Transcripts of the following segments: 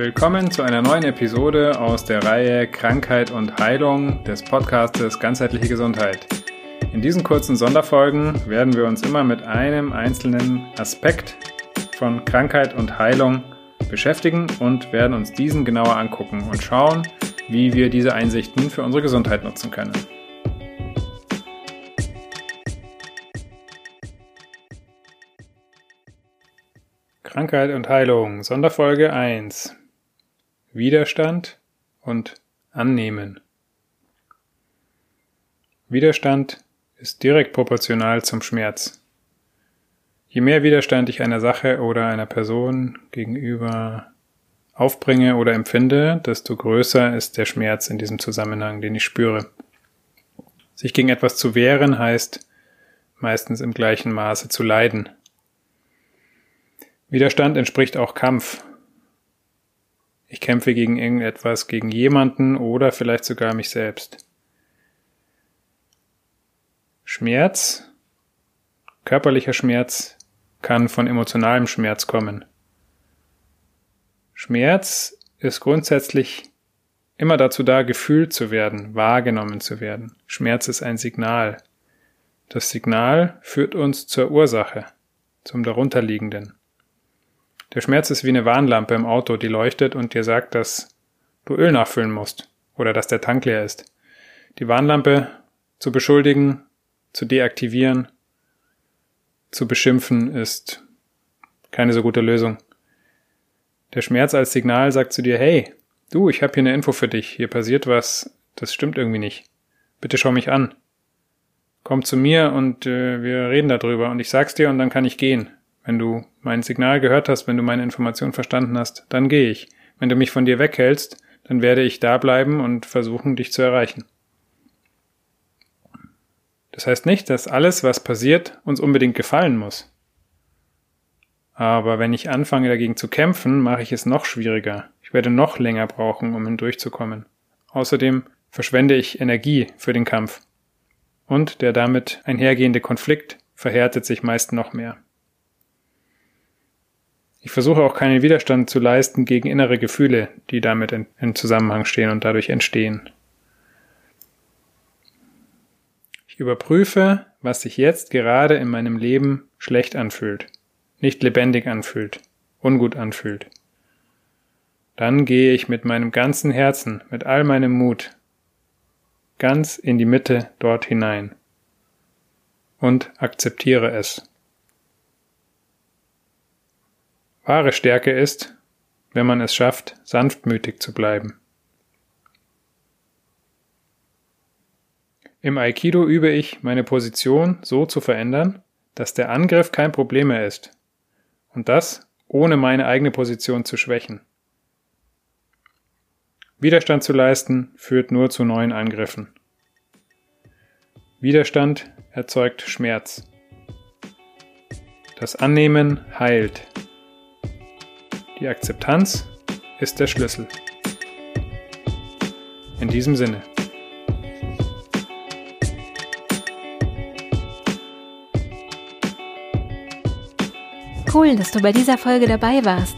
Willkommen zu einer neuen Episode aus der Reihe Krankheit und Heilung des Podcastes Ganzheitliche Gesundheit. In diesen kurzen Sonderfolgen werden wir uns immer mit einem einzelnen Aspekt von Krankheit und Heilung beschäftigen und werden uns diesen genauer angucken und schauen, wie wir diese Einsichten für unsere Gesundheit nutzen können. Krankheit und Heilung, Sonderfolge 1. Widerstand und Annehmen. Widerstand ist direkt proportional zum Schmerz. Je mehr Widerstand ich einer Sache oder einer Person gegenüber aufbringe oder empfinde, desto größer ist der Schmerz in diesem Zusammenhang, den ich spüre. Sich gegen etwas zu wehren heißt meistens im gleichen Maße zu leiden. Widerstand entspricht auch Kampf. Ich kämpfe gegen irgendetwas, gegen jemanden oder vielleicht sogar mich selbst. Schmerz, körperlicher Schmerz kann von emotionalem Schmerz kommen. Schmerz ist grundsätzlich immer dazu da, gefühlt zu werden, wahrgenommen zu werden. Schmerz ist ein Signal. Das Signal führt uns zur Ursache, zum darunterliegenden. Der Schmerz ist wie eine Warnlampe im Auto, die leuchtet und dir sagt, dass du Öl nachfüllen musst oder dass der Tank leer ist. Die Warnlampe zu beschuldigen, zu deaktivieren, zu beschimpfen ist keine so gute Lösung. Der Schmerz als Signal sagt zu dir, hey, du, ich habe hier eine Info für dich, hier passiert was, das stimmt irgendwie nicht. Bitte schau mich an. Komm zu mir und äh, wir reden darüber und ich sag's dir und dann kann ich gehen. Wenn du mein Signal gehört hast, wenn du meine Information verstanden hast, dann gehe ich. Wenn du mich von dir weghältst, dann werde ich da bleiben und versuchen, dich zu erreichen. Das heißt nicht, dass alles, was passiert, uns unbedingt gefallen muss. Aber wenn ich anfange dagegen zu kämpfen, mache ich es noch schwieriger. Ich werde noch länger brauchen, um hindurchzukommen. Außerdem verschwende ich Energie für den Kampf. Und der damit einhergehende Konflikt verhärtet sich meist noch mehr. Ich versuche auch keinen Widerstand zu leisten gegen innere Gefühle, die damit in, in Zusammenhang stehen und dadurch entstehen. Ich überprüfe, was sich jetzt gerade in meinem Leben schlecht anfühlt, nicht lebendig anfühlt, ungut anfühlt. Dann gehe ich mit meinem ganzen Herzen, mit all meinem Mut, ganz in die Mitte dort hinein und akzeptiere es. Wahre Stärke ist, wenn man es schafft, sanftmütig zu bleiben. Im Aikido übe ich, meine Position so zu verändern, dass der Angriff kein Problem mehr ist. Und das ohne meine eigene Position zu schwächen. Widerstand zu leisten führt nur zu neuen Angriffen. Widerstand erzeugt Schmerz. Das Annehmen heilt. Die Akzeptanz ist der Schlüssel. In diesem Sinne. Cool, dass du bei dieser Folge dabei warst.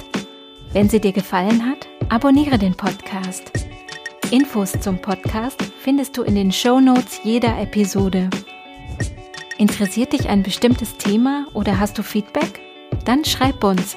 Wenn sie dir gefallen hat, abonniere den Podcast. Infos zum Podcast findest du in den Show Notes jeder Episode. Interessiert dich ein bestimmtes Thema oder hast du Feedback? Dann schreib uns